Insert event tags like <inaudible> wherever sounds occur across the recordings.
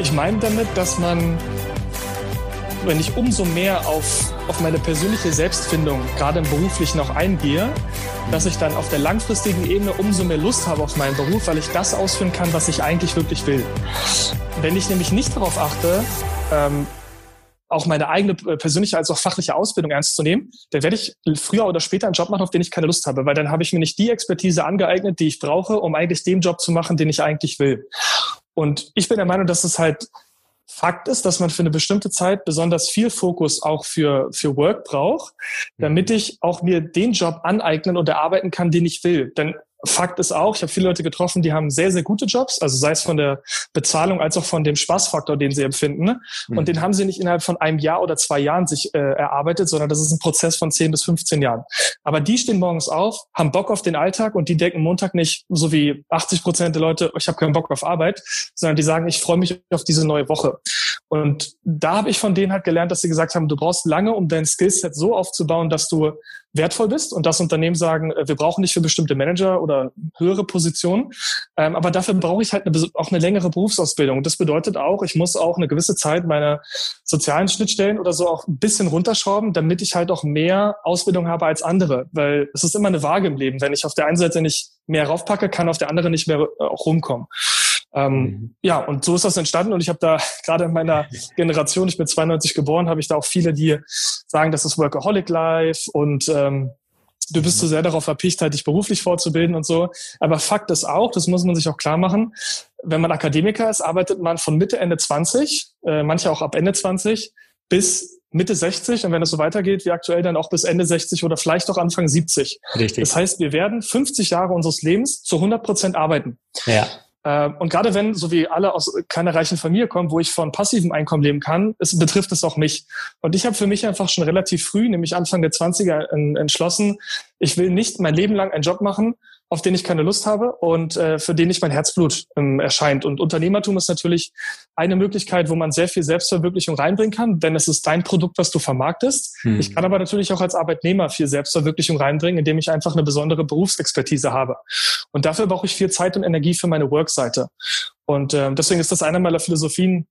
Ich meine damit, dass man, wenn ich umso mehr auf, auf meine persönliche Selbstfindung, gerade im beruflichen auch eingehe, dass ich dann auf der langfristigen Ebene umso mehr Lust habe auf meinen Beruf, weil ich das ausführen kann, was ich eigentlich wirklich will. Wenn ich nämlich nicht darauf achte, ähm, auch meine eigene äh, persönliche als auch fachliche Ausbildung ernst zu nehmen, dann werde ich früher oder später einen Job machen, auf den ich keine Lust habe, weil dann habe ich mir nicht die Expertise angeeignet, die ich brauche, um eigentlich den Job zu machen, den ich eigentlich will. Und ich bin der Meinung, dass es halt Fakt ist, dass man für eine bestimmte Zeit besonders viel Fokus auch für, für Work braucht, damit ich auch mir den Job aneignen und erarbeiten kann, den ich will. Denn Fakt ist auch, ich habe viele Leute getroffen, die haben sehr, sehr gute Jobs, also sei es von der Bezahlung als auch von dem Spaßfaktor, den sie empfinden. Ne? Und mhm. den haben sie nicht innerhalb von einem Jahr oder zwei Jahren sich äh, erarbeitet, sondern das ist ein Prozess von 10 bis 15 Jahren. Aber die stehen morgens auf, haben Bock auf den Alltag und die denken Montag nicht, so wie 80 Prozent der Leute, ich habe keinen Bock auf Arbeit, sondern die sagen, ich freue mich auf diese neue Woche. Und da habe ich von denen halt gelernt, dass sie gesagt haben, du brauchst lange, um dein Skillset so aufzubauen, dass du wertvoll bist und das Unternehmen sagen, äh, wir brauchen nicht für bestimmte Manager oder höhere Positionen, ähm, aber dafür brauche ich halt eine, auch eine längere Berufsausbildung. Und das bedeutet auch, ich muss auch eine gewisse Zeit meine sozialen Schnittstellen oder so auch ein bisschen runterschrauben, damit ich halt auch mehr Ausbildung habe als andere, weil es ist immer eine Waage im Leben. Wenn ich auf der einen Seite nicht mehr raufpacke, kann auf der anderen nicht mehr äh, auch rumkommen. Ähm, mhm. Ja, und so ist das entstanden und ich habe da <laughs> gerade in meiner Generation, ich bin 92 geboren, habe ich da auch viele, die sagen, das ist Workaholic Life und ähm, du bist zu so sehr darauf verpicht, halt dich beruflich fortzubilden und so. Aber Fakt ist auch, das muss man sich auch klar machen, wenn man Akademiker ist, arbeitet man von Mitte, Ende 20, äh, manche auch ab Ende 20, bis Mitte 60 und wenn es so weitergeht wie aktuell, dann auch bis Ende 60 oder vielleicht auch Anfang 70. Richtig. Das heißt, wir werden 50 Jahre unseres Lebens zu 100 Prozent arbeiten. Ja. Ähm, und gerade wenn, so wie alle aus keiner reichen Familie kommen, wo ich von passivem Einkommen leben kann, es betrifft es auch mich. Und ich habe für mich einfach schon relativ früh, nämlich Anfang der 20er, entschlossen, ich will nicht mein Leben lang einen Job machen, auf den ich keine Lust habe und äh, für den nicht mein Herzblut ähm, erscheint. Und Unternehmertum ist natürlich eine Möglichkeit, wo man sehr viel Selbstverwirklichung reinbringen kann, denn es ist dein Produkt, was du vermarktest. Hm. Ich kann aber natürlich auch als Arbeitnehmer viel Selbstverwirklichung reinbringen, indem ich einfach eine besondere Berufsexpertise habe. Und dafür brauche ich viel Zeit und Energie für meine Workseite. Und äh, deswegen ist das eine meiner Philosophien,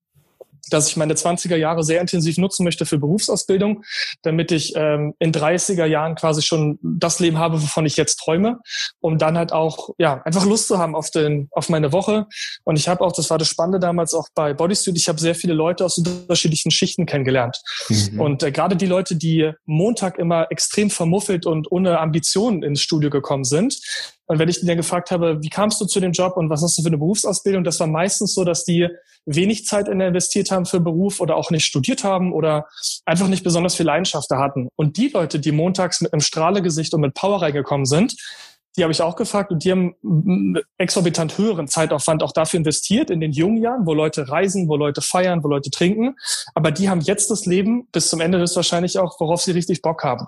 dass ich meine 20er Jahre sehr intensiv nutzen möchte für Berufsausbildung, damit ich ähm, in 30er Jahren quasi schon das Leben habe, wovon ich jetzt träume, um dann halt auch ja einfach Lust zu haben auf den auf meine Woche. Und ich habe auch, das war das Spannende damals auch bei Bodysuit, ich habe sehr viele Leute aus unterschiedlichen Schichten kennengelernt. Mhm. Und äh, gerade die Leute, die Montag immer extrem vermuffelt und ohne Ambitionen ins Studio gekommen sind, und wenn ich die dann gefragt habe, wie kamst du zu dem Job und was hast du für eine Berufsausbildung, das war meistens so, dass die wenig Zeit investiert haben für Beruf oder auch nicht studiert haben oder einfach nicht besonders viel Leidenschaft da hatten. Und die Leute, die montags mit einem Strahlegesicht und mit Power reingekommen sind, die habe ich auch gefragt und die haben exorbitant höheren Zeitaufwand auch dafür investiert in den jungen Jahren, wo Leute reisen, wo Leute feiern, wo Leute trinken. Aber die haben jetzt das Leben bis zum Ende höchstwahrscheinlich auch, worauf sie richtig Bock haben.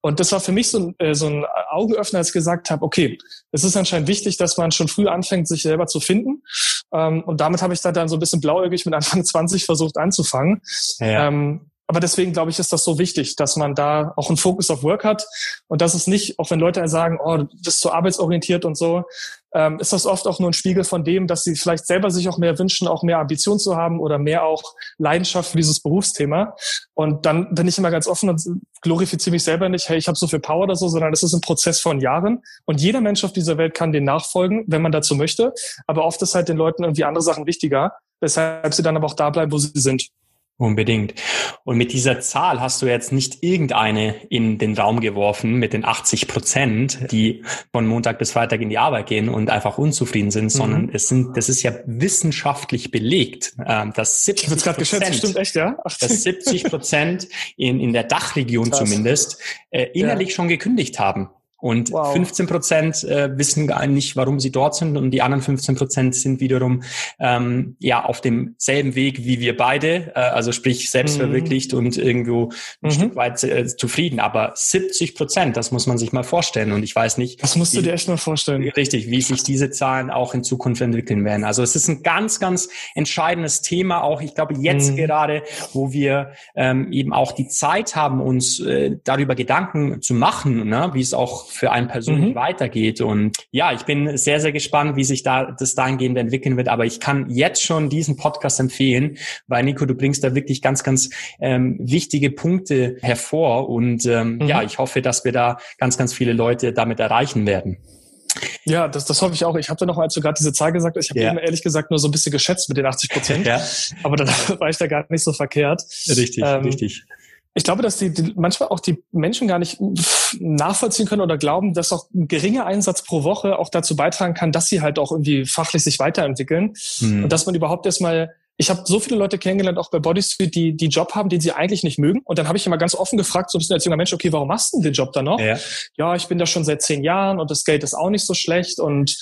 Und das war für mich so ein, äh, so ein Augenöffner, als ich gesagt habe, okay, es ist anscheinend wichtig, dass man schon früh anfängt, sich selber zu finden. Ähm, und damit habe ich da dann so ein bisschen blauäugig mit Anfang <laughs> 20 versucht anzufangen. Ja. Ähm, aber deswegen glaube ich, ist das so wichtig, dass man da auch einen Fokus auf Work hat und dass es nicht, auch wenn Leute sagen, oh, du bist so arbeitsorientiert und so, ähm, ist das oft auch nur ein Spiegel von dem, dass sie vielleicht selber sich auch mehr wünschen, auch mehr Ambition zu haben oder mehr auch Leidenschaft für dieses Berufsthema. Und dann bin ich immer ganz offen und glorifiziere mich selber nicht, hey, ich habe so viel Power oder so, sondern es ist ein Prozess von Jahren und jeder Mensch auf dieser Welt kann den nachfolgen, wenn man dazu möchte. Aber oft ist halt den Leuten irgendwie andere Sachen wichtiger, weshalb sie dann aber auch da bleiben, wo sie sind. Unbedingt. Und mit dieser Zahl hast du jetzt nicht irgendeine in den Raum geworfen mit den 80 Prozent, die von Montag bis Freitag in die Arbeit gehen und einfach unzufrieden sind, mhm. sondern es sind, das ist ja wissenschaftlich belegt, ähm, dass 70 Prozent, stimmt echt, ja? dass 70 Prozent in, in der Dachregion Krass. zumindest äh, innerlich ja. schon gekündigt haben. Und wow. 15 Prozent äh, wissen gar nicht, warum sie dort sind und die anderen 15 Prozent sind wiederum ähm, ja auf demselben Weg wie wir beide, äh, also sprich selbstverwirklicht mhm. und irgendwo ein mhm. Stück weit äh, zufrieden. Aber 70 Prozent, das muss man sich mal vorstellen. Und ich weiß nicht. Das musst wie, du dir echt mal vorstellen. Richtig, wie sich diese Zahlen auch in Zukunft entwickeln werden. Also es ist ein ganz, ganz entscheidendes Thema, auch ich glaube jetzt mhm. gerade, wo wir ähm, eben auch die Zeit haben, uns äh, darüber Gedanken zu machen, ne? wie es auch für einen persönlich mhm. weitergeht. Und ja, ich bin sehr, sehr gespannt, wie sich da das dahingehend entwickeln wird. Aber ich kann jetzt schon diesen Podcast empfehlen, weil Nico, du bringst da wirklich ganz, ganz ähm, wichtige Punkte hervor. Und ähm, mhm. ja, ich hoffe, dass wir da ganz, ganz viele Leute damit erreichen werden. Ja, das, das hoffe ich auch. Ich habe da noch, als du gerade diese Zahl gesagt hast, ich habe ja. eben ehrlich gesagt nur so ein bisschen geschätzt mit den 80 Prozent. <laughs> Ja. Aber dann <laughs> war ich da gar nicht so verkehrt. Richtig, ähm, richtig. Ich glaube, dass die, die manchmal auch die Menschen gar nicht nachvollziehen können oder glauben, dass auch ein geringer Einsatz pro Woche auch dazu beitragen kann, dass sie halt auch irgendwie fachlich sich weiterentwickeln hm. und dass man überhaupt erstmal ich habe so viele Leute kennengelernt, auch bei Bodysuit, die die Job haben, den sie eigentlich nicht mögen. Und dann habe ich immer ganz offen gefragt, so ein bisschen als junger Mensch, okay, warum machst du denn den Job dann noch? Ja. ja, ich bin da schon seit zehn Jahren und das Geld ist auch nicht so schlecht und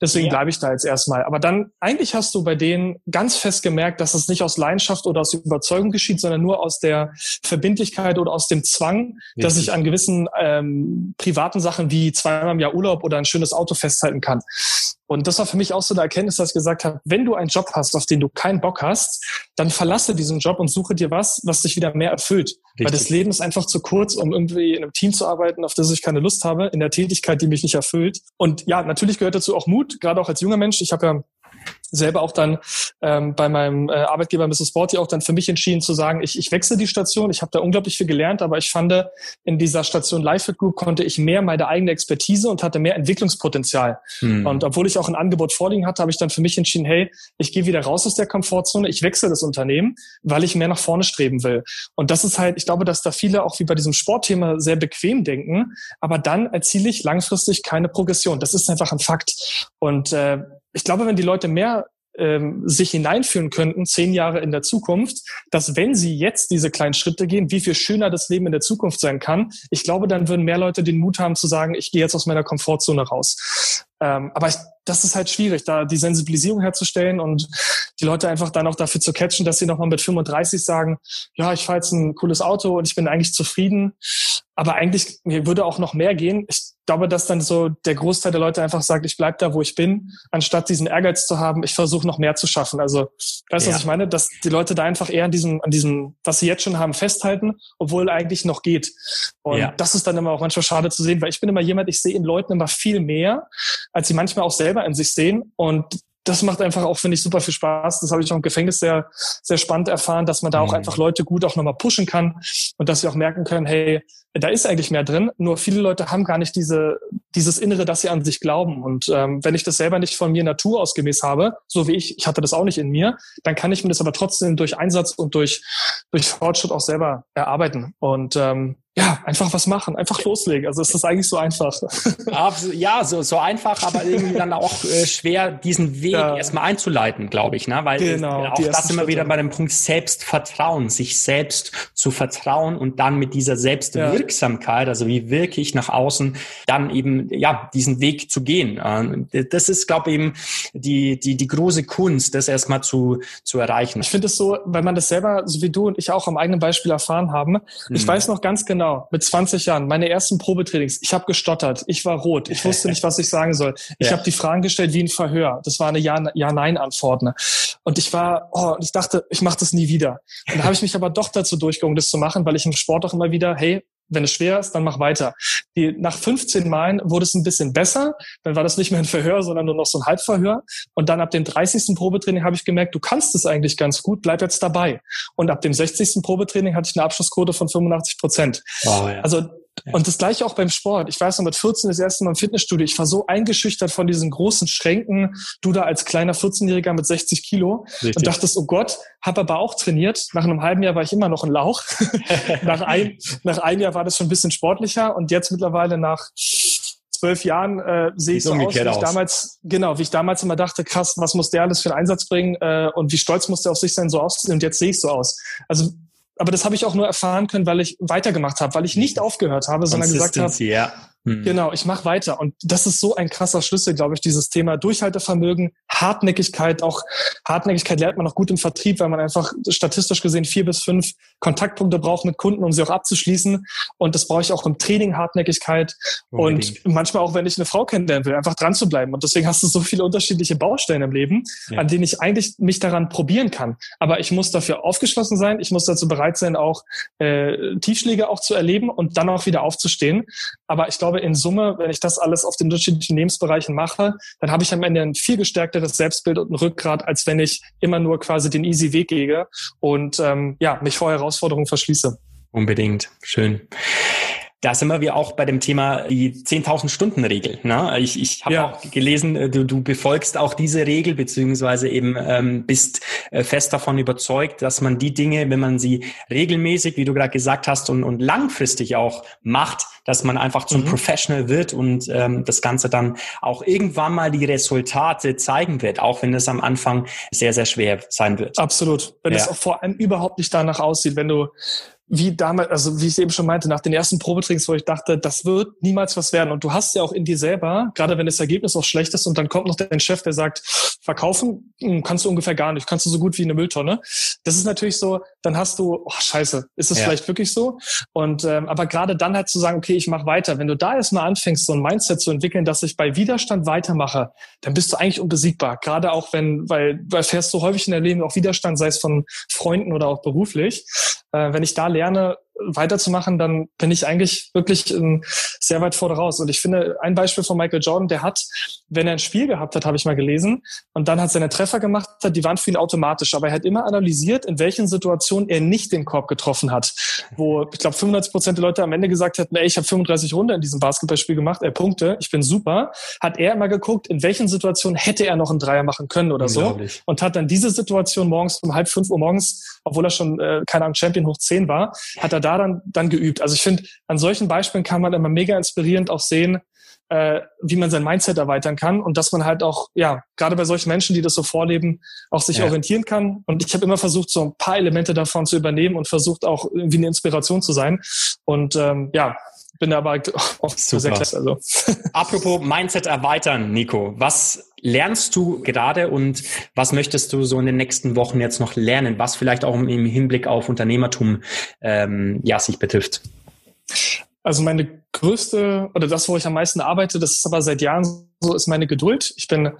deswegen ja. bleibe ich da jetzt erstmal. Aber dann, eigentlich hast du bei denen ganz fest gemerkt, dass es nicht aus Leidenschaft oder aus Überzeugung geschieht, sondern nur aus der Verbindlichkeit oder aus dem Zwang, Richtig. dass ich an gewissen ähm, privaten Sachen wie zweimal im Jahr Urlaub oder ein schönes Auto festhalten kann. Und das war für mich auch so eine Erkenntnis, dass ich gesagt habe, wenn du einen Job hast, auf den du keinen Bock hast, dann verlasse diesen Job und suche dir was, was dich wieder mehr erfüllt. Richtig. Weil das Leben ist einfach zu kurz, um irgendwie in einem Team zu arbeiten, auf das ich keine Lust habe, in der Tätigkeit, die mich nicht erfüllt. Und ja, natürlich gehört dazu auch Mut, gerade auch als junger Mensch. Ich habe ja selber auch dann ähm, bei meinem äh, Arbeitgeber Mrs. Sporty auch dann für mich entschieden zu sagen, ich, ich wechsle die Station. Ich habe da unglaublich viel gelernt, aber ich fand, in dieser Station Lifefit Group konnte ich mehr meine eigene Expertise und hatte mehr Entwicklungspotenzial. Hm. Und obwohl ich auch ein Angebot vorliegen hatte, habe ich dann für mich entschieden, hey, ich gehe wieder raus aus der Komfortzone, ich wechsle das Unternehmen, weil ich mehr nach vorne streben will. Und das ist halt, ich glaube, dass da viele auch wie bei diesem Sportthema sehr bequem denken, aber dann erziele ich langfristig keine Progression. Das ist einfach ein Fakt. Und äh, ich glaube, wenn die Leute mehr ähm, sich hineinführen könnten, zehn Jahre in der Zukunft, dass wenn sie jetzt diese kleinen Schritte gehen, wie viel schöner das Leben in der Zukunft sein kann. Ich glaube, dann würden mehr Leute den Mut haben zu sagen, ich gehe jetzt aus meiner Komfortzone raus. Ähm, aber ich, das ist halt schwierig, da die Sensibilisierung herzustellen und die Leute einfach dann auch dafür zu catchen, dass sie nochmal mit 35 sagen, ja, ich fahre jetzt ein cooles Auto und ich bin eigentlich zufrieden. Aber eigentlich, mir würde auch noch mehr gehen. Ich glaube, dass dann so der Großteil der Leute einfach sagt, ich bleib da, wo ich bin, anstatt diesen Ehrgeiz zu haben, ich versuche noch mehr zu schaffen. Also, weißt du, ja. was ich meine? Dass die Leute da einfach eher an diesem, an diesem, was sie jetzt schon haben, festhalten, obwohl eigentlich noch geht. Und ja. das ist dann immer auch manchmal schade zu sehen, weil ich bin immer jemand, ich sehe in Leuten immer viel mehr, als sie manchmal auch selber in sich sehen. Und das macht einfach auch, finde ich, super viel Spaß. Das habe ich auch im Gefängnis sehr, sehr spannend erfahren, dass man da auch mhm. einfach Leute gut auch nochmal pushen kann und dass sie auch merken können, hey, da ist eigentlich mehr drin. Nur viele Leute haben gar nicht diese, dieses Innere, dass sie an sich glauben. Und ähm, wenn ich das selber nicht von mir Natur ausgemäß habe, so wie ich, ich hatte das auch nicht in mir, dann kann ich mir das aber trotzdem durch Einsatz und durch, durch Fortschritt auch selber erarbeiten. Und ähm, ja, einfach was machen, einfach loslegen. Also es ist eigentlich so einfach. <laughs> Ja, so, so einfach, aber irgendwie dann auch äh, schwer, diesen Weg ja. erstmal einzuleiten, glaube ich. Ne? Weil genau, auch das immer wieder bei dem Punkt Selbstvertrauen, sich selbst zu vertrauen und dann mit dieser Selbstwirksamkeit, also wie wirke ich nach außen, dann eben ja diesen Weg zu gehen. Äh, das ist, glaube ich, eben die, die, die große Kunst, das erstmal zu, zu erreichen. Ich finde es so, weil man das selber, so wie du und ich auch am eigenen Beispiel erfahren haben, hm. ich mhm. weiß noch ganz genau, Genau, mit 20 Jahren, meine ersten Probetrainings. Ich habe gestottert, ich war rot, ich wusste nicht, was ich sagen soll. Ich ja. habe die Fragen gestellt wie ein Verhör. Das war eine Ja-Nein-Antwort. Ne? Und ich war, oh, ich dachte, ich mache das nie wieder. Und dann habe ich mich aber doch dazu durchgegangen, das zu machen, weil ich im Sport auch immer wieder, hey, wenn es schwer ist, dann mach weiter. Die, nach 15 Malen wurde es ein bisschen besser. Dann war das nicht mehr ein Verhör, sondern nur noch so ein Halbverhör. Und dann ab dem 30. Probetraining habe ich gemerkt, du kannst es eigentlich ganz gut, bleib jetzt dabei. Und ab dem 60. Probetraining hatte ich eine Abschlussquote von 85 Prozent. Oh, ja. Also und das gleiche auch beim Sport. Ich weiß noch, mit 14 das erste Mal im Fitnessstudio. Ich war so eingeschüchtert von diesen großen Schränken. Du da als kleiner 14-Jähriger mit 60 Kilo Richtig. und dachtest, oh Gott, habe aber auch trainiert. Nach einem halben Jahr war ich immer noch ein Lauch. <laughs> nach, ein, nach einem Jahr war das schon ein bisschen sportlicher und jetzt mittlerweile nach zwölf Jahren äh, sehe ich so aus, wie ich aus. damals, genau, wie ich damals immer dachte, krass, was muss der alles für einen Einsatz bringen äh, und wie stolz muss der auf sich sein, so auszusehen und jetzt sehe ich so aus. Also aber das habe ich auch nur erfahren können, weil ich weitergemacht habe, weil ich nicht aufgehört habe, sondern gesagt habe, ja. Hm. Genau, ich mache weiter. Und das ist so ein krasser Schlüssel, glaube ich, dieses Thema Durchhaltevermögen, Hartnäckigkeit. Auch Hartnäckigkeit lernt man auch gut im Vertrieb, weil man einfach statistisch gesehen vier bis fünf Kontaktpunkte braucht mit Kunden, um sie auch abzuschließen. Und das brauche ich auch im Training, Hartnäckigkeit. Unbedingt. Und manchmal auch, wenn ich eine Frau kennenlernen will, einfach dran zu bleiben. Und deswegen hast du so viele unterschiedliche Baustellen im Leben, ja. an denen ich eigentlich mich daran probieren kann. Aber ich muss dafür aufgeschlossen sein. Ich muss dazu bereit sein, auch äh, Tiefschläge auch zu erleben und dann auch wieder aufzustehen. Aber ich glaube, glaube, in Summe, wenn ich das alles auf den unterschiedlichen Lebensbereichen mache, dann habe ich am Ende ein viel gestärkteres Selbstbild und ein Rückgrat, als wenn ich immer nur quasi den easy Weg gehe und ähm, ja, mich vor Herausforderungen verschließe. Unbedingt. Schön. Da sind wir auch bei dem Thema die 10.000 Stunden Regel. Ne? Ich, ich habe ja. auch gelesen, äh, du, du befolgst auch diese Regel, beziehungsweise eben ähm, bist äh, fest davon überzeugt, dass man die Dinge, wenn man sie regelmäßig, wie du gerade gesagt hast, und, und langfristig auch macht, dass man einfach zum mhm. Professional wird und ähm, das Ganze dann auch irgendwann mal die Resultate zeigen wird, auch wenn es am Anfang sehr, sehr schwer sein wird. Absolut. Wenn ja. es auch vor allem überhaupt nicht danach aussieht, wenn du wie damals, also wie ich eben schon meinte, nach den ersten Probetrainings, wo ich dachte, das wird niemals was werden. Und du hast ja auch in dir selber, gerade wenn das Ergebnis auch schlecht ist und dann kommt noch dein Chef, der sagt, verkaufen hm, kannst du ungefähr gar nicht, kannst du so gut wie eine Mülltonne. Das ist natürlich so, dann hast du, oh scheiße, ist es ja. vielleicht wirklich so? Und ähm, aber gerade dann halt zu sagen, okay, ich mache weiter. Wenn du da erstmal anfängst, so ein Mindset zu entwickeln, dass ich bei Widerstand weitermache, dann bist du eigentlich unbesiegbar. Gerade auch wenn, weil, weil fährst du häufig in der Leben auch Widerstand, sei es von Freunden oder auch beruflich. Äh, wenn ich da lerne, weiterzumachen, dann bin ich eigentlich wirklich ähm, sehr weit vor raus. Und ich finde, ein Beispiel von Michael Jordan, der hat, wenn er ein Spiel gehabt hat, habe ich mal gelesen, und dann hat seine Treffer gemacht, hat, die waren für ihn automatisch. Aber er hat immer analysiert, in welchen Situationen er nicht den Korb getroffen hat. Wo, ich glaube, 95 Prozent der Leute am Ende gesagt hätten, ey, ich habe 35 Runden in diesem Basketballspiel gemacht, er Punkte, ich bin super. Hat er immer geguckt, in welchen Situationen hätte er noch einen Dreier machen können oder so. Und hat dann diese Situation morgens um halb fünf Uhr morgens, obwohl er schon, äh, keine Ahnung, Champion hoch zehn war, hat er da dann, dann geübt. Also ich finde, an solchen Beispielen kann man immer mega inspirierend auch sehen, äh, wie man sein Mindset erweitern kann und dass man halt auch, ja, gerade bei solchen Menschen, die das so vorleben, auch sich ja. orientieren kann. Und ich habe immer versucht, so ein paar Elemente davon zu übernehmen und versucht auch irgendwie eine Inspiration zu sein. Und ähm, ja, bin aber <laughs> auch Super. sehr klasse. Also. <laughs> Apropos Mindset erweitern, Nico, was lernst du gerade und was möchtest du so in den nächsten Wochen jetzt noch lernen, was vielleicht auch im Hinblick auf Unternehmertum ähm, ja sich betrifft? Also meine größte oder das, wo ich am meisten arbeite, das ist aber seit Jahren so, ist meine Geduld. Ich bin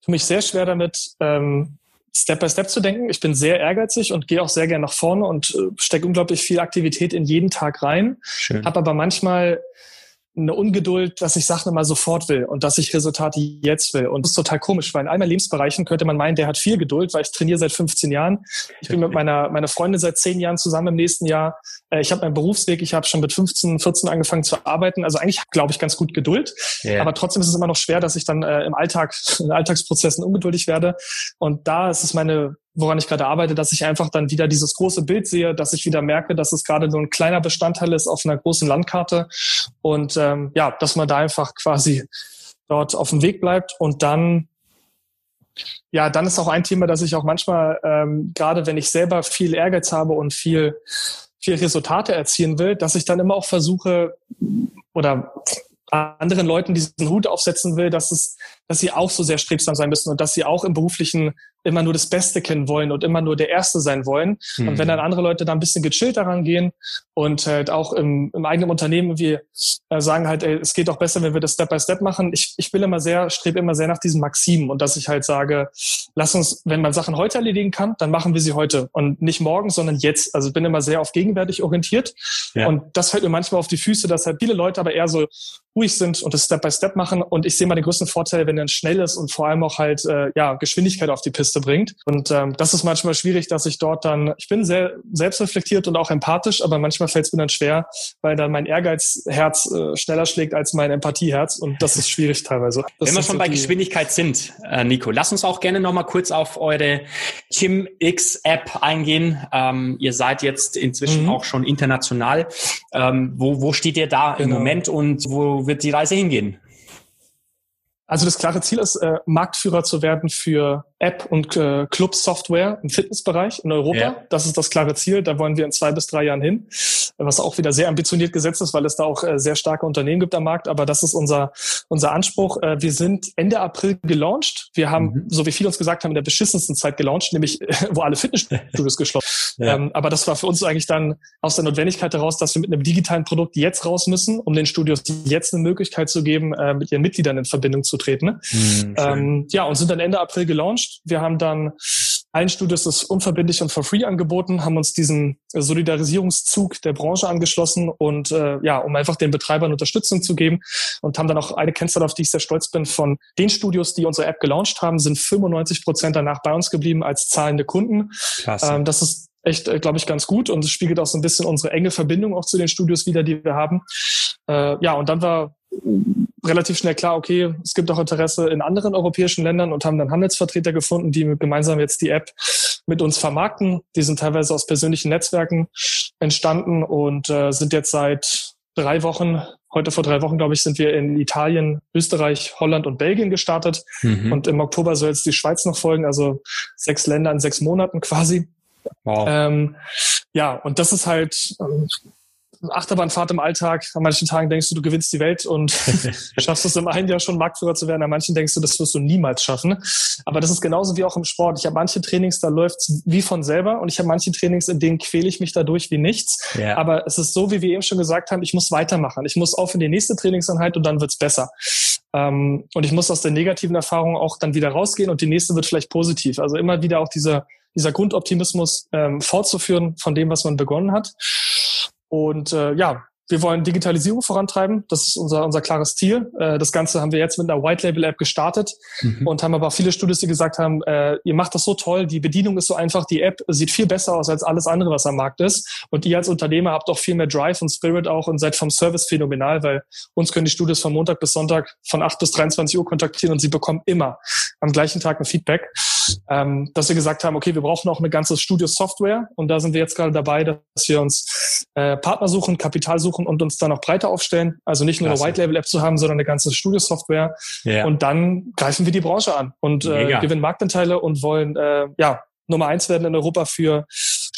für mich sehr schwer damit, ähm, Step by Step zu denken. Ich bin sehr ehrgeizig und gehe auch sehr gerne nach vorne und äh, stecke unglaublich viel Aktivität in jeden Tag rein. Habe aber manchmal eine Ungeduld, dass ich Sachen immer sofort will und dass ich Resultate jetzt will. Und das ist total komisch, weil in all meinen Lebensbereichen könnte man meinen, der hat viel Geduld, weil ich trainiere seit 15 Jahren. Ich bin mit meiner, meiner Freundin seit 10 Jahren zusammen im nächsten Jahr. Äh, ich habe meinen Berufsweg, ich habe schon mit 15, 14 angefangen zu arbeiten. Also eigentlich glaube ich ganz gut Geduld. Yeah. Aber trotzdem ist es immer noch schwer, dass ich dann äh, im Alltag, <laughs> in Alltagsprozessen ungeduldig werde. Und da ist es meine woran ich gerade arbeite, dass ich einfach dann wieder dieses große Bild sehe, dass ich wieder merke, dass es gerade so ein kleiner Bestandteil ist auf einer großen Landkarte und ähm, ja, dass man da einfach quasi dort auf dem Weg bleibt und dann ja, dann ist auch ein Thema, dass ich auch manchmal, ähm, gerade wenn ich selber viel Ehrgeiz habe und viel, viel Resultate erzielen will, dass ich dann immer auch versuche oder anderen Leuten diesen Hut aufsetzen will, dass es, dass sie auch so sehr strebsam sein müssen und dass sie auch im beruflichen immer nur das Beste kennen wollen und immer nur der Erste sein wollen. Mhm. Und wenn dann andere Leute da ein bisschen gechillt daran gehen und halt auch im, im eigenen Unternehmen wie äh, sagen halt, ey, es geht auch besser, wenn wir das Step by Step machen. Ich, ich will immer sehr, strebe immer sehr nach diesen Maximen und dass ich halt sage, lass uns, wenn man Sachen heute erledigen kann, dann machen wir sie heute und nicht morgen, sondern jetzt. Also ich bin immer sehr auf gegenwärtig orientiert ja. und das fällt mir manchmal auf die Füße, dass halt viele Leute aber eher so ruhig sind und das Step by Step machen und ich sehe mal den größten Vorteil, wenn dann schnell ist und vor allem auch halt äh, ja Geschwindigkeit auf die Piste bringt. Und ähm, das ist manchmal schwierig, dass ich dort dann, ich bin sehr selbstreflektiert und auch empathisch, aber manchmal fällt es mir dann schwer, weil dann mein Ehrgeizherz äh, schneller schlägt als mein Empathieherz und das ist schwierig teilweise. Das Wenn wir schon bei Geschwindigkeit sind, äh, Nico, lass uns auch gerne nochmal kurz auf eure Kim X App eingehen. Ähm, ihr seid jetzt inzwischen mhm. auch schon international. Ähm, wo, wo steht ihr da genau. im Moment und wo wird die Reise hingehen? Also das klare Ziel ist, äh, Marktführer zu werden für App- und äh, Club-Software im Fitnessbereich in Europa. Ja. Das ist das klare Ziel. Da wollen wir in zwei bis drei Jahren hin, was auch wieder sehr ambitioniert gesetzt ist, weil es da auch äh, sehr starke Unternehmen gibt am Markt. Aber das ist unser, unser Anspruch. Äh, wir sind Ende April gelauncht. Wir haben, mhm. so wie viele uns gesagt haben, in der beschissensten Zeit gelauncht, nämlich <laughs> wo alle Fitnessstudios geschlossen <laughs> ja. ähm, Aber das war für uns eigentlich dann aus der Notwendigkeit heraus, dass wir mit einem digitalen Produkt jetzt raus müssen, um den Studios jetzt eine Möglichkeit zu geben, äh, mit ihren Mitgliedern in Verbindung zu treten. Mhm, ähm, ja, und sind dann Ende April gelauncht. Wir haben dann allen Studios das unverbindlich und for free angeboten, haben uns diesen Solidarisierungszug der Branche angeschlossen und äh, ja, um einfach den Betreibern Unterstützung zu geben und haben dann auch eine Kennzahl, auf die ich sehr stolz bin, von den Studios, die unsere App gelauncht haben, sind 95 Prozent danach bei uns geblieben als zahlende Kunden. Klasse. Ähm, das ist echt, äh, glaube ich, ganz gut und es spiegelt auch so ein bisschen unsere enge Verbindung auch zu den Studios wieder, die wir haben. Äh, ja, und dann war relativ schnell klar, okay, es gibt auch Interesse in anderen europäischen Ländern und haben dann Handelsvertreter gefunden, die gemeinsam jetzt die App mit uns vermarkten. Die sind teilweise aus persönlichen Netzwerken entstanden und äh, sind jetzt seit drei Wochen, heute vor drei Wochen, glaube ich, sind wir in Italien, Österreich, Holland und Belgien gestartet. Mhm. Und im Oktober soll jetzt die Schweiz noch folgen, also sechs Länder in sechs Monaten quasi. Wow. Ähm, ja, und das ist halt, ähm, Achterbahnfahrt im Alltag. An manchen Tagen denkst du, du gewinnst die Welt und <laughs> schaffst es im einen Jahr schon Marktführer zu werden. An manchen denkst du, das wirst du niemals schaffen. Aber das ist genauso wie auch im Sport. Ich habe manche Trainings, da läuft wie von selber und ich habe manche Trainings, in denen quäle ich mich dadurch wie nichts. Ja. Aber es ist so, wie wir eben schon gesagt haben, ich muss weitermachen. Ich muss auf in die nächste Trainingseinheit und dann wird's besser. Ähm, und ich muss aus der negativen Erfahrung auch dann wieder rausgehen und die nächste wird vielleicht positiv. Also immer wieder auch dieser, dieser Grundoptimismus ähm, fortzuführen von dem, was man begonnen hat. Und äh, ja, wir wollen Digitalisierung vorantreiben. Das ist unser, unser klares Ziel. Äh, das Ganze haben wir jetzt mit einer White Label App gestartet mhm. und haben aber viele Studios, die gesagt haben, äh, ihr macht das so toll, die Bedienung ist so einfach, die App sieht viel besser aus als alles andere, was am Markt ist. Und ihr als Unternehmer habt auch viel mehr Drive und Spirit auch und seid vom Service phänomenal, weil uns können die Studios von Montag bis Sonntag von 8 bis 23 Uhr kontaktieren und sie bekommen immer am gleichen Tag ein Feedback ähm, dass wir gesagt haben, okay, wir brauchen auch eine ganze Studio-Software und da sind wir jetzt gerade dabei, dass wir uns äh, Partner suchen, Kapital suchen und uns dann noch breiter aufstellen. Also nicht nur Klasse. eine White-Label-App zu haben, sondern eine ganze Studio-Software. Yeah. Und dann greifen wir die Branche an und äh, gewinnen Marktanteile und wollen äh, ja Nummer eins werden in Europa für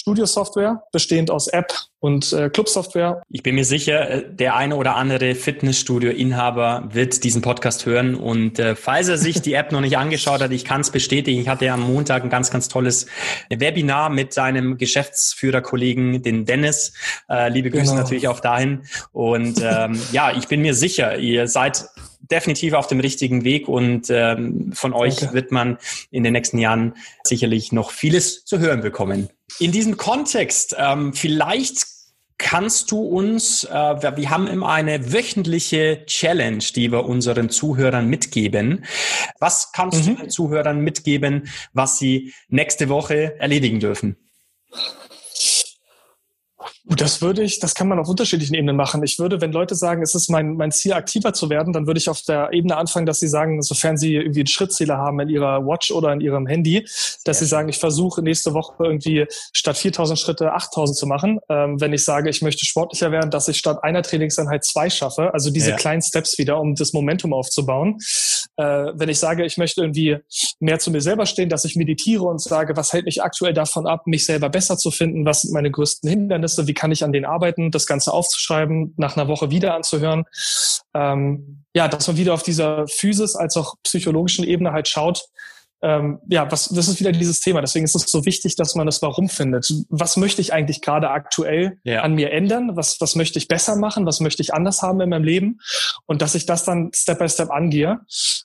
Studio-Software, bestehend aus App und äh, Club-Software. Ich bin mir sicher, äh, der eine oder andere Fitnessstudio-Inhaber wird diesen Podcast hören und äh, falls er sich die App noch nicht angeschaut hat, ich kann es bestätigen. Ich hatte ja am Montag ein ganz, ganz tolles Webinar mit seinem Geschäftsführerkollegen, den Dennis. Äh, liebe Grüße genau. natürlich auch dahin. Und ähm, <laughs> ja, ich bin mir sicher, ihr seid definitiv auf dem richtigen Weg und ähm, von euch Danke. wird man in den nächsten Jahren sicherlich noch vieles zu hören bekommen. In diesem Kontext, ähm, vielleicht kannst du uns, äh, wir haben immer eine wöchentliche Challenge, die wir unseren Zuhörern mitgeben. Was kannst mhm. du den Zuhörern mitgeben, was sie nächste Woche erledigen dürfen? Das würde ich, das kann man auf unterschiedlichen Ebenen machen. Ich würde, wenn Leute sagen, es ist mein, mein Ziel, aktiver zu werden, dann würde ich auf der Ebene anfangen, dass sie sagen, sofern sie irgendwie einen Schrittzähler haben in ihrer Watch oder in ihrem Handy, dass sie sagen, ich versuche nächste Woche irgendwie statt 4000 Schritte 8000 zu machen. Ähm, wenn ich sage, ich möchte sportlicher werden, dass ich statt einer Trainingseinheit zwei schaffe. Also diese ja. kleinen Steps wieder, um das Momentum aufzubauen. Äh, wenn ich sage, ich möchte irgendwie mehr zu mir selber stehen, dass ich meditiere und sage, was hält mich aktuell davon ab, mich selber besser zu finden? Was sind meine größten Hindernisse? Wie kann ich an denen arbeiten, das Ganze aufzuschreiben, nach einer Woche wieder anzuhören. Ähm, ja, dass man wieder auf dieser Physis als auch psychologischen Ebene halt schaut, ähm, ja, was, das ist wieder dieses Thema. Deswegen ist es so wichtig, dass man das Warum findet. Was möchte ich eigentlich gerade aktuell ja. an mir ändern? Was, was möchte ich besser machen? Was möchte ich anders haben in meinem Leben? Und dass ich das dann Step by Step angehe.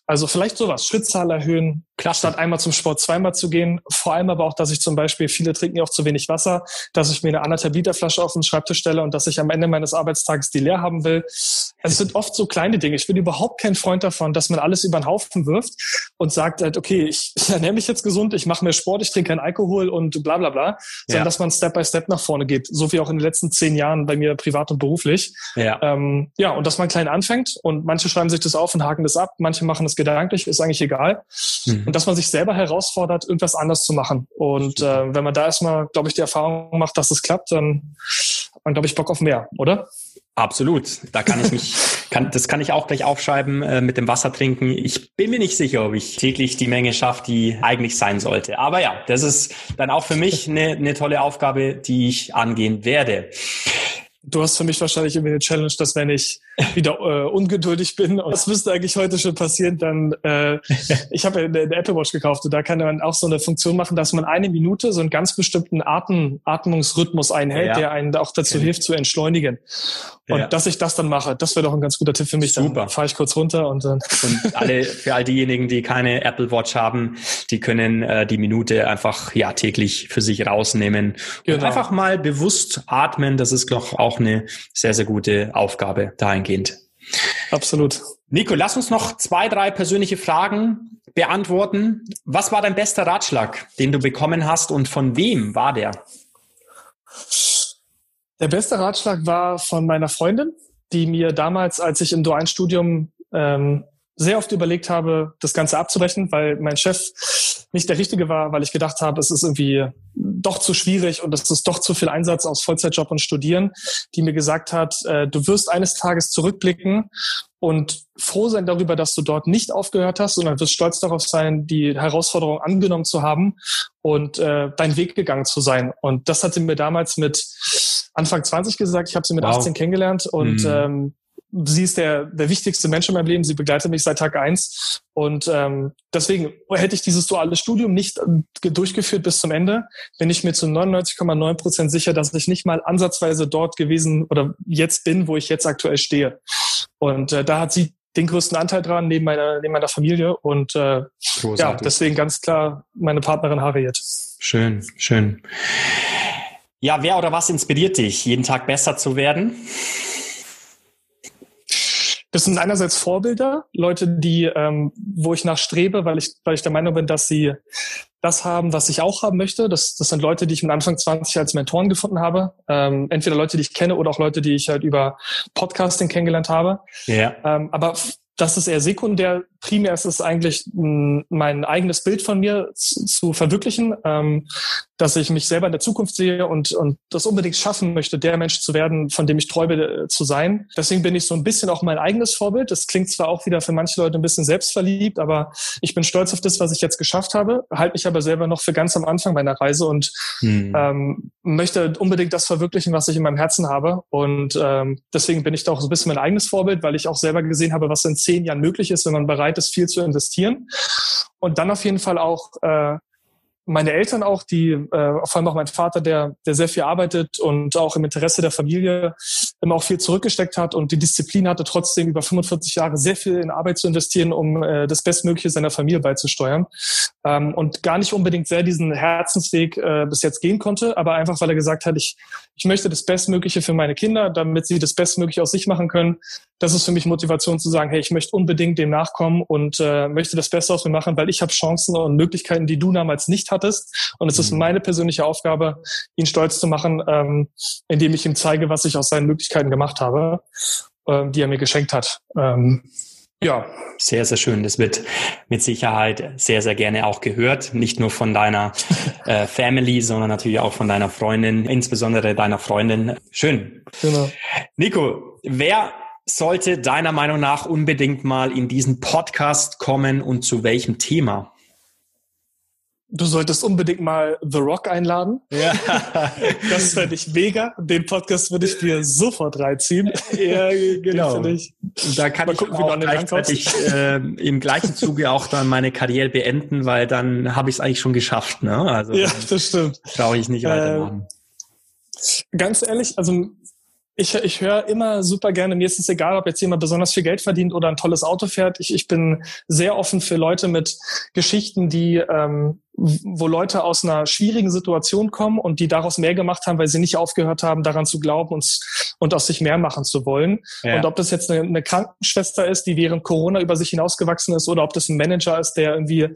Also vielleicht sowas, Schrittzahl erhöhen, Klasse. statt einmal zum Sport zweimal zu gehen. Vor allem aber auch, dass ich zum Beispiel, viele trinken ja auch zu wenig Wasser, dass ich mir eine anderthalb Liter Flasche auf den Schreibtisch stelle und dass ich am Ende meines Arbeitstages die leer haben will. Es sind oft so kleine Dinge. Ich bin überhaupt kein Freund davon, dass man alles über den Haufen wirft und sagt halt, okay, ich, ich ernähre mich jetzt gesund, ich mache mehr Sport, ich trinke keinen Alkohol und bla bla bla, sondern ja. dass man Step by Step nach vorne geht. So wie auch in den letzten zehn Jahren bei mir privat und beruflich. Ja, ähm, ja und dass man klein anfängt und manche schreiben sich das auf und haken das ab, manche machen das gedanklich, ist eigentlich egal. Mhm. Und dass man sich selber herausfordert, irgendwas anders zu machen. Und äh, wenn man da erstmal, glaube ich, die Erfahrung macht, dass es das klappt, dann hat man, glaube ich, Bock auf mehr, oder? Absolut. Da kann ich mich, <laughs> kann, das kann ich auch gleich aufschreiben äh, mit dem Wasser trinken. Ich bin mir nicht sicher, ob ich täglich die Menge schaffe, die eigentlich sein sollte. Aber ja, das ist dann auch für mich eine, eine tolle Aufgabe, die ich angehen werde. Du hast für mich wahrscheinlich irgendwie eine Challenge, dass wenn ich <laughs> wieder äh, ungeduldig bin, und das müsste eigentlich heute schon passieren, dann äh, <laughs> ich habe eine, eine Apple Watch gekauft und da kann man auch so eine Funktion machen, dass man eine Minute so einen ganz bestimmten Atem, Atmungsrhythmus einhält, ja. der einen auch dazu hilft zu entschleunigen. Und ja. dass ich das dann mache, das wäre doch ein ganz guter Tipp für mich. Super. Dann fahre ich kurz runter und dann. <laughs> Und alle, für all diejenigen, die keine Apple Watch haben, die können äh, die Minute einfach ja täglich für sich rausnehmen genau. und einfach mal bewusst atmen. Das ist doch auch eine sehr, sehr gute Aufgabe dahingehend. Absolut. Nico, lass uns noch zwei, drei persönliche Fragen beantworten. Was war dein bester Ratschlag, den du bekommen hast und von wem war der? Der beste Ratschlag war von meiner Freundin, die mir damals, als ich im dualen Studium ähm, sehr oft überlegt habe, das Ganze abzubrechen, weil mein Chef nicht der richtige war, weil ich gedacht habe, es ist irgendwie doch zu schwierig und es ist doch zu viel Einsatz aus Vollzeitjob und Studieren, die mir gesagt hat, äh, du wirst eines Tages zurückblicken und froh sein darüber, dass du dort nicht aufgehört hast, sondern wirst stolz darauf sein, die Herausforderung angenommen zu haben und äh, deinen Weg gegangen zu sein. Und das hat sie mir damals mit Anfang 20 gesagt. Ich habe sie mit wow. 18 kennengelernt und mhm. ähm, sie ist der, der wichtigste Mensch in meinem Leben. Sie begleitet mich seit Tag eins. Und ähm, deswegen hätte ich dieses duale Studium nicht äh, durchgeführt bis zum Ende, bin ich mir zu 99,9 Prozent sicher, dass ich nicht mal ansatzweise dort gewesen oder jetzt bin, wo ich jetzt aktuell stehe. Und äh, da hat sie den größten Anteil dran, neben meiner, neben meiner Familie. Und äh, ja, deswegen ganz klar meine Partnerin Harriet. Schön, schön. Ja, wer oder was inspiriert dich, jeden Tag besser zu werden? Das sind einerseits Vorbilder, Leute, die, ähm, wo ich nachstrebe, weil ich, weil ich der Meinung bin, dass sie das haben, was ich auch haben möchte. Das, das sind Leute, die ich mit Anfang 20 als Mentoren gefunden habe. Ähm, entweder Leute, die ich kenne oder auch Leute, die ich halt über Podcasting kennengelernt habe. Ja. Ähm, aber das ist eher sekundär. Primär ist es eigentlich mein eigenes Bild von mir zu, zu verwirklichen, ähm, dass ich mich selber in der Zukunft sehe und, und das unbedingt schaffen möchte, der Mensch zu werden, von dem ich träume äh, zu sein. Deswegen bin ich so ein bisschen auch mein eigenes Vorbild. Das klingt zwar auch wieder für manche Leute ein bisschen selbstverliebt, aber ich bin stolz auf das, was ich jetzt geschafft habe, halte mich aber selber noch für ganz am Anfang meiner Reise und hm. ähm, möchte unbedingt das verwirklichen, was ich in meinem Herzen habe. Und ähm, deswegen bin ich da auch so ein bisschen mein eigenes Vorbild, weil ich auch selber gesehen habe, was in zehn Jahren möglich ist, wenn man bereit ist, viel zu investieren. Und dann auf jeden Fall auch äh, meine Eltern auch, die äh, vor allem auch mein Vater, der, der sehr viel arbeitet und auch im Interesse der Familie immer auch viel zurückgesteckt hat und die Disziplin hatte, trotzdem über 45 Jahre sehr viel in Arbeit zu investieren, um äh, das Bestmögliche seiner Familie beizusteuern. Ähm, und gar nicht unbedingt sehr diesen Herzensweg äh, bis jetzt gehen konnte, aber einfach, weil er gesagt hat, ich, ich möchte das Bestmögliche für meine Kinder, damit sie das Bestmögliche aus sich machen können. Das ist für mich Motivation zu sagen, hey, ich möchte unbedingt dem nachkommen und äh, möchte das Beste aus mir machen, weil ich habe Chancen und Möglichkeiten, die du damals nicht hattest. Und es ist mhm. meine persönliche Aufgabe, ihn stolz zu machen, ähm, indem ich ihm zeige, was ich aus seinen Möglichkeiten gemacht habe, äh, die er mir geschenkt hat. Ähm, ja. Sehr, sehr schön. Das wird mit Sicherheit sehr, sehr gerne auch gehört. Nicht nur von deiner <laughs> äh, Family, sondern natürlich auch von deiner Freundin, insbesondere deiner Freundin. Schön. Genau. Nico, wer sollte deiner Meinung nach unbedingt mal in diesen Podcast kommen und zu welchem Thema? Du solltest unbedingt mal The Rock einladen. Ja. <laughs> Das fände ich mega. Den Podcast würde ich dir sofort reinziehen. Ja, <laughs> genau. Da kann mal ich gucken, auch gleichzeitig äh, im gleichen Zuge auch dann meine Karriere beenden, weil dann habe ich es eigentlich schon geschafft. Ne? Also, ja, das stimmt. Brauche ich nicht weitermachen. Äh, ganz ehrlich, also ich, ich höre immer super gerne, mir ist es egal, ob jetzt jemand besonders viel Geld verdient oder ein tolles Auto fährt. Ich, ich bin sehr offen für Leute mit Geschichten, die ähm, wo Leute aus einer schwierigen Situation kommen und die daraus mehr gemacht haben, weil sie nicht aufgehört haben, daran zu glauben und, und aus sich mehr machen zu wollen. Ja. Und ob das jetzt eine, eine Krankenschwester ist, die während Corona über sich hinausgewachsen ist, oder ob das ein Manager ist, der irgendwie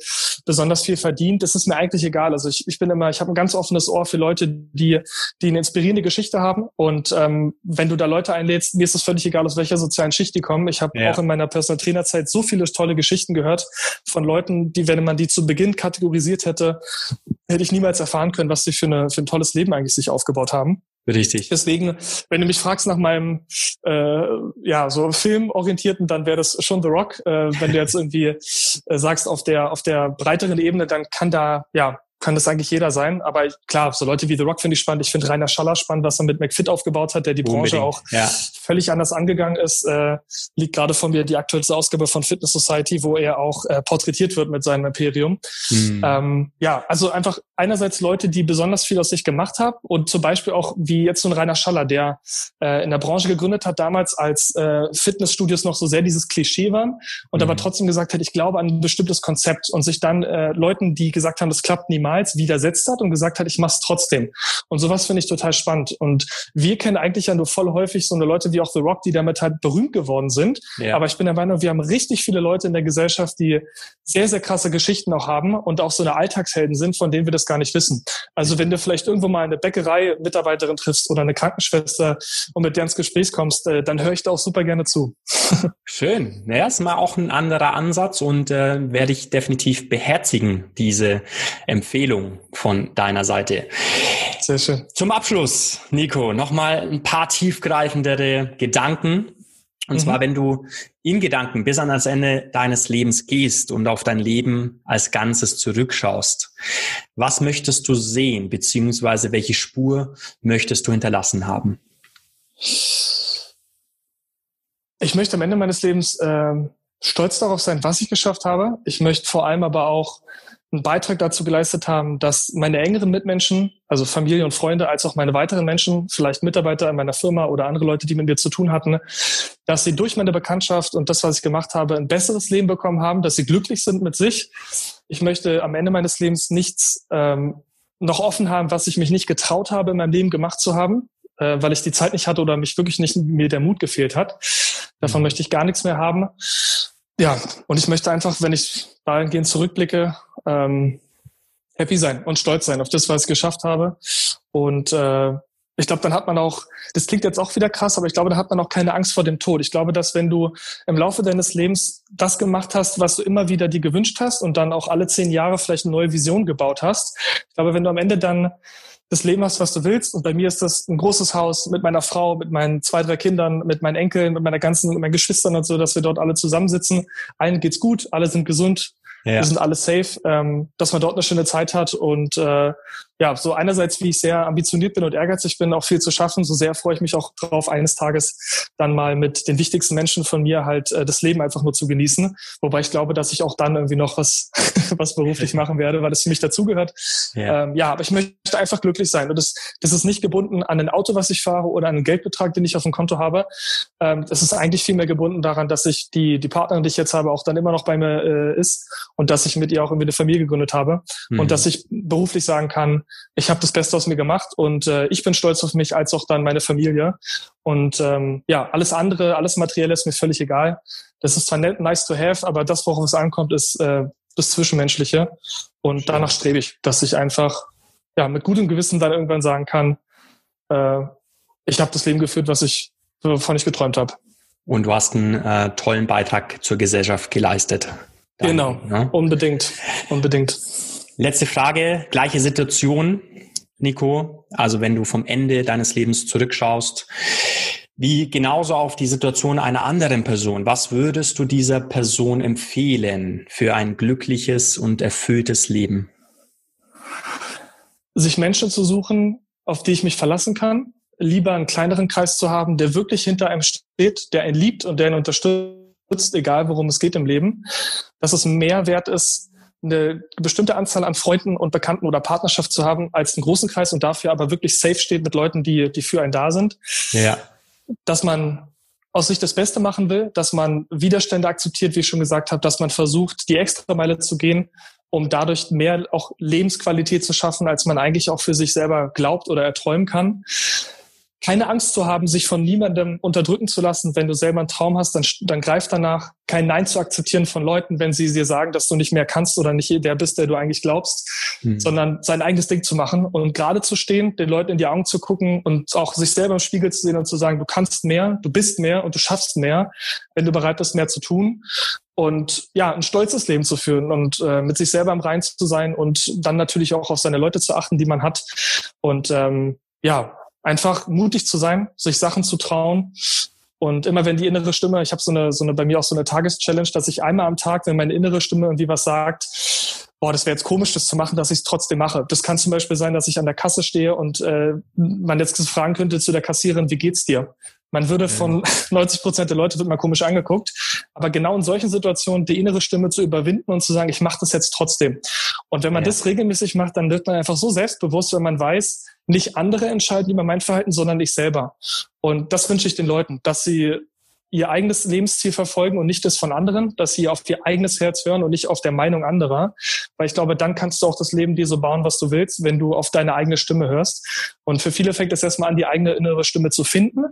besonders viel verdient, das ist mir eigentlich egal. Also ich, ich bin immer, ich habe ein ganz offenes Ohr für Leute, die, die eine inspirierende Geschichte haben. Und ähm, wenn du da Leute einlädst, mir ist es völlig egal, aus welcher sozialen Schicht die kommen. Ich habe ja. auch in meiner Personal Trainer Zeit so viele tolle Geschichten gehört von Leuten, die, wenn man die zu Beginn kategorisiert hätte, hätte ich niemals erfahren können, was sie für, eine, für ein tolles Leben eigentlich sich aufgebaut haben. Richtig. Deswegen, wenn du mich fragst nach meinem äh, ja so filmorientierten, dann wäre das schon The Rock. Äh, wenn du jetzt irgendwie äh, sagst auf der auf der breiteren Ebene, dann kann da ja kann das eigentlich jeder sein. Aber klar, so Leute wie The Rock finde ich spannend. Ich finde Rainer Schaller spannend, was er mit McFit aufgebaut hat, der die Unbedingt. Branche auch ja. Völlig anders angegangen ist. Äh, liegt gerade von mir die aktuellste Ausgabe von Fitness Society, wo er auch äh, porträtiert wird mit seinem Imperium. Mhm. Ähm, ja, also einfach einerseits Leute, die besonders viel aus sich gemacht haben und zum Beispiel auch wie jetzt so ein Rainer Schaller, der äh, in der Branche gegründet hat, damals als äh, Fitnessstudios noch so sehr dieses Klischee waren und mhm. aber trotzdem gesagt hat, ich glaube an ein bestimmtes Konzept und sich dann äh, Leuten, die gesagt haben, das klappt niemals, widersetzt hat und gesagt hat, ich mach's trotzdem. Und sowas finde ich total spannend. Und wir kennen eigentlich ja nur voll häufig so eine Leute wie auch The Rock, die damit halt berühmt geworden sind. Ja. Aber ich bin der Meinung, wir haben richtig viele Leute in der Gesellschaft, die sehr, sehr krasse Geschichten auch haben und auch so eine Alltagshelden sind, von denen wir das gar nicht wissen. Also wenn du vielleicht irgendwo mal eine Bäckerei Mitarbeiterin triffst oder eine Krankenschwester und mit der ins Gespräch kommst, äh, dann höre ich da auch super gerne zu. <laughs> Schön. Naja, ist mal auch ein anderer Ansatz und äh, werde ich definitiv beherzigen, diese Empfehlung von deiner Seite. Sehr schön. Zum Abschluss, Nico, nochmal ein paar tiefgreifendere Gedanken. Und mhm. zwar, wenn du in Gedanken bis an das Ende deines Lebens gehst und auf dein Leben als Ganzes zurückschaust, was möchtest du sehen, beziehungsweise welche Spur möchtest du hinterlassen haben? Ich möchte am Ende meines Lebens äh, stolz darauf sein, was ich geschafft habe. Ich möchte vor allem aber auch einen Beitrag dazu geleistet haben, dass meine engeren Mitmenschen, also Familie und Freunde, als auch meine weiteren Menschen, vielleicht Mitarbeiter in meiner Firma oder andere Leute, die mit mir zu tun hatten, dass sie durch meine Bekanntschaft und das, was ich gemacht habe, ein besseres Leben bekommen haben, dass sie glücklich sind mit sich. Ich möchte am Ende meines Lebens nichts ähm, noch offen haben, was ich mich nicht getraut habe, in meinem Leben gemacht zu haben, äh, weil ich die Zeit nicht hatte oder mich wirklich nicht mir der Mut gefehlt hat. Davon mhm. möchte ich gar nichts mehr haben. Ja, und ich möchte einfach, wenn ich dahingehend zurückblicke, ähm, happy sein und stolz sein auf das, was ich geschafft habe. Und äh, ich glaube, dann hat man auch, das klingt jetzt auch wieder krass, aber ich glaube, da hat man auch keine Angst vor dem Tod. Ich glaube, dass wenn du im Laufe deines Lebens das gemacht hast, was du immer wieder dir gewünscht hast und dann auch alle zehn Jahre vielleicht eine neue Vision gebaut hast, ich glaube, wenn du am Ende dann das Leben hast, was du willst. Und bei mir ist das ein großes Haus mit meiner Frau, mit meinen zwei, drei Kindern, mit meinen Enkeln, mit meiner ganzen, mit meinen Geschwistern und so, dass wir dort alle zusammensitzen. Allen geht's gut, alle sind gesund, ja. wir sind alle safe, ähm, dass man dort eine schöne Zeit hat und äh, ja, so einerseits, wie ich sehr ambitioniert bin und ehrgeizig bin, auch viel zu schaffen, so sehr freue ich mich auch darauf, eines Tages dann mal mit den wichtigsten Menschen von mir halt äh, das Leben einfach nur zu genießen. Wobei ich glaube, dass ich auch dann irgendwie noch was, <laughs> was beruflich <laughs> machen werde, weil es für mich dazugehört. Ja. Ähm, ja, aber ich möchte einfach glücklich sein. Und das, das ist nicht gebunden an ein Auto, was ich fahre oder an einen Geldbetrag, den ich auf dem Konto habe. Ähm, das ist eigentlich viel mehr gebunden daran, dass ich die, die Partnerin, die ich jetzt habe, auch dann immer noch bei mir äh, ist und dass ich mit ihr auch irgendwie eine Familie gegründet habe mhm. und dass ich beruflich sagen kann, ich habe das Beste aus mir gemacht und äh, ich bin stolz auf mich, als auch dann meine Familie. Und ähm, ja, alles andere, alles Materielle ist mir völlig egal. Das ist zwar nett, nice to have, aber das, worauf es ankommt, ist äh, das Zwischenmenschliche. Und danach strebe ich, dass ich einfach ja mit gutem Gewissen dann irgendwann sagen kann, äh, ich habe das Leben geführt, was ich wovon ich geträumt habe. Und du hast einen äh, tollen Beitrag zur Gesellschaft geleistet. Dann, genau, ne? unbedingt, unbedingt. Letzte Frage, gleiche Situation, Nico. Also wenn du vom Ende deines Lebens zurückschaust, wie genauso auf die Situation einer anderen Person. Was würdest du dieser Person empfehlen für ein glückliches und erfülltes Leben? Sich Menschen zu suchen, auf die ich mich verlassen kann, lieber einen kleineren Kreis zu haben, der wirklich hinter einem steht, der einen liebt und der ihn unterstützt, egal worum es geht im Leben, dass es mehr wert ist, eine bestimmte Anzahl an Freunden und Bekannten oder Partnerschaft zu haben als einen großen Kreis und dafür aber wirklich safe steht mit Leuten, die, die für einen da sind. Ja. Dass man aus sich das Beste machen will, dass man Widerstände akzeptiert, wie ich schon gesagt habe, dass man versucht, die Extrameile zu gehen, um dadurch mehr auch Lebensqualität zu schaffen, als man eigentlich auch für sich selber glaubt oder erträumen kann keine Angst zu haben, sich von niemandem unterdrücken zu lassen. Wenn du selber einen Traum hast, dann, dann greif danach. Kein Nein zu akzeptieren von Leuten, wenn sie dir sagen, dass du nicht mehr kannst oder nicht der bist, der du eigentlich glaubst, hm. sondern sein eigenes Ding zu machen und gerade zu stehen, den Leuten in die Augen zu gucken und auch sich selber im Spiegel zu sehen und zu sagen, du kannst mehr, du bist mehr und du schaffst mehr, wenn du bereit bist, mehr zu tun und ja, ein stolzes Leben zu führen und äh, mit sich selber im Rein zu sein und dann natürlich auch auf seine Leute zu achten, die man hat. Und ähm, ja, einfach mutig zu sein, sich Sachen zu trauen. Und immer wenn die innere Stimme, ich habe so eine, so eine bei mir auch so eine Tageschallenge, dass ich einmal am Tag, wenn meine innere Stimme irgendwie was sagt, boah, das wäre jetzt komisch, das zu machen, dass ich es trotzdem mache. Das kann zum Beispiel sein, dass ich an der Kasse stehe und äh, man jetzt fragen könnte zu der Kassiererin, wie geht's dir? Man würde von <laughs> 90 Prozent der Leute wird mal komisch angeguckt. Aber genau in solchen Situationen die innere Stimme zu überwinden und zu sagen, ich mache das jetzt trotzdem. Und wenn man ja. das regelmäßig macht, dann wird man einfach so selbstbewusst, wenn man weiß, nicht andere entscheiden über mein Verhalten, sondern ich selber. Und das wünsche ich den Leuten, dass sie ihr eigenes Lebensziel verfolgen und nicht das von anderen, dass sie auf ihr eigenes Herz hören und nicht auf der Meinung anderer. Weil ich glaube, dann kannst du auch das Leben dir so bauen, was du willst, wenn du auf deine eigene Stimme hörst. Und für viele fängt es erstmal an, die eigene innere Stimme zu finden.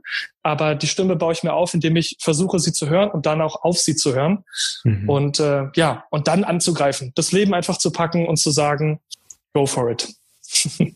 Aber die Stimme baue ich mir auf, indem ich versuche, sie zu hören und dann auch auf sie zu hören. Mhm. Und äh, ja, und dann anzugreifen, das Leben einfach zu packen und zu sagen, go for it. <laughs>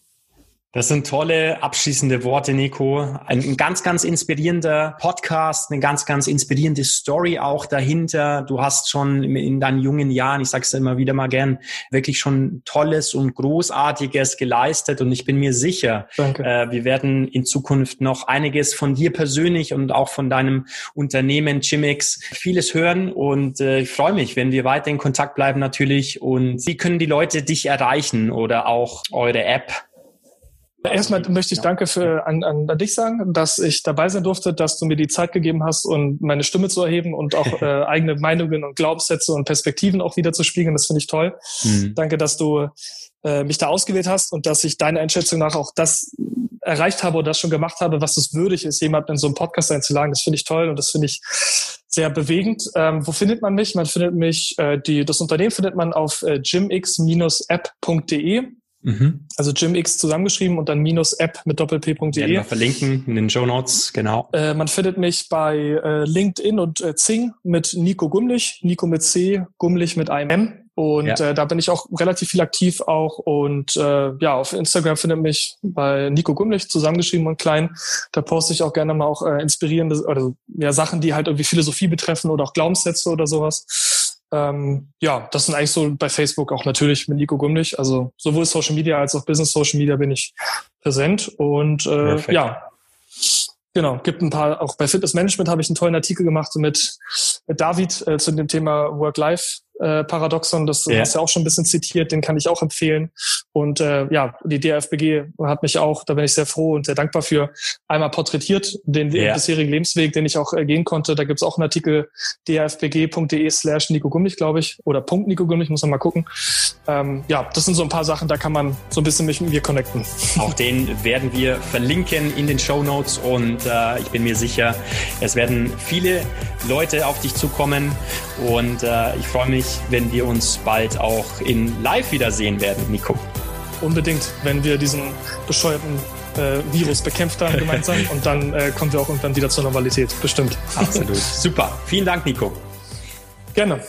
Das sind tolle abschließende Worte, Nico. Ein, ganz, ganz inspirierender Podcast, eine ganz, ganz inspirierende Story auch dahinter. Du hast schon in deinen jungen Jahren, ich sage es immer wieder mal gern, wirklich schon Tolles und Großartiges geleistet. Und ich bin mir sicher, äh, wir werden in Zukunft noch einiges von dir persönlich und auch von deinem Unternehmen Chimix vieles hören. Und äh, ich freue mich, wenn wir weiter in Kontakt bleiben natürlich. Und wie können die Leute dich erreichen oder auch eure App? Erstmal möchte ich Danke für, an, an, an dich sagen, dass ich dabei sein durfte, dass du mir die Zeit gegeben hast und meine Stimme zu erheben und auch <laughs> äh, eigene Meinungen und Glaubenssätze und Perspektiven auch wieder zu spiegeln. Das finde ich toll. Mhm. Danke, dass du äh, mich da ausgewählt hast und dass ich deiner Einschätzung nach auch das erreicht habe oder das schon gemacht habe, was es würdig ist, jemand in so einem Podcast einzuladen. Das finde ich toll und das finde ich sehr bewegend. Ähm, wo findet man mich? Man findet mich, äh, die, das Unternehmen findet man auf äh, gymx-app.de Mhm. Also GymX zusammengeschrieben und dann minus app mit doppelp.de. Werden wir verlinken in den Show Notes, genau. Äh, man findet mich bei äh, LinkedIn und äh, Zing mit Nico Gummlich, Nico mit C, Gummlich mit einem M. Und ja. äh, da bin ich auch relativ viel aktiv auch. Und äh, ja, auf Instagram findet mich bei Nico Gummlich zusammengeschrieben und klein. Da poste ich auch gerne mal auch äh, inspirierende oder ja, Sachen, die halt irgendwie Philosophie betreffen oder auch Glaubenssätze oder sowas. Ähm, ja, das sind eigentlich so bei Facebook auch natürlich mit Nico Gummlich. Also sowohl Social Media als auch Business Social Media bin ich präsent. Und äh, ja, genau, gibt ein paar, auch bei Fitness Management habe ich einen tollen Artikel gemacht mit, mit David äh, zu dem Thema Work-Life äh, Paradoxon, das ja. hast du ja auch schon ein bisschen zitiert, den kann ich auch empfehlen. Und äh, ja, die DFBG hat mich auch, da bin ich sehr froh und sehr dankbar für, einmal porträtiert, den ja. bisherigen Lebensweg, den ich auch äh, gehen konnte. Da gibt's auch einen Artikel, dfbg.de slash Nico Gummich, glaube ich, oder Punkt Nico Gummich, muss man mal gucken. Ähm, ja, das sind so ein paar Sachen, da kann man so ein bisschen mich mit mir connecten. <laughs> Auch den werden wir verlinken in den Show Notes und äh, ich bin mir sicher, es werden viele Leute auf dich zukommen und äh, ich freue mich, wenn wir uns bald auch in Live wiedersehen werden, Nico. Unbedingt, wenn wir diesen bescheuerten äh, Virus bekämpft haben gemeinsam <laughs> und dann äh, kommen wir auch irgendwann wieder zur Normalität, bestimmt. Absolut. <laughs> Super. Vielen Dank, Nico. Gerne.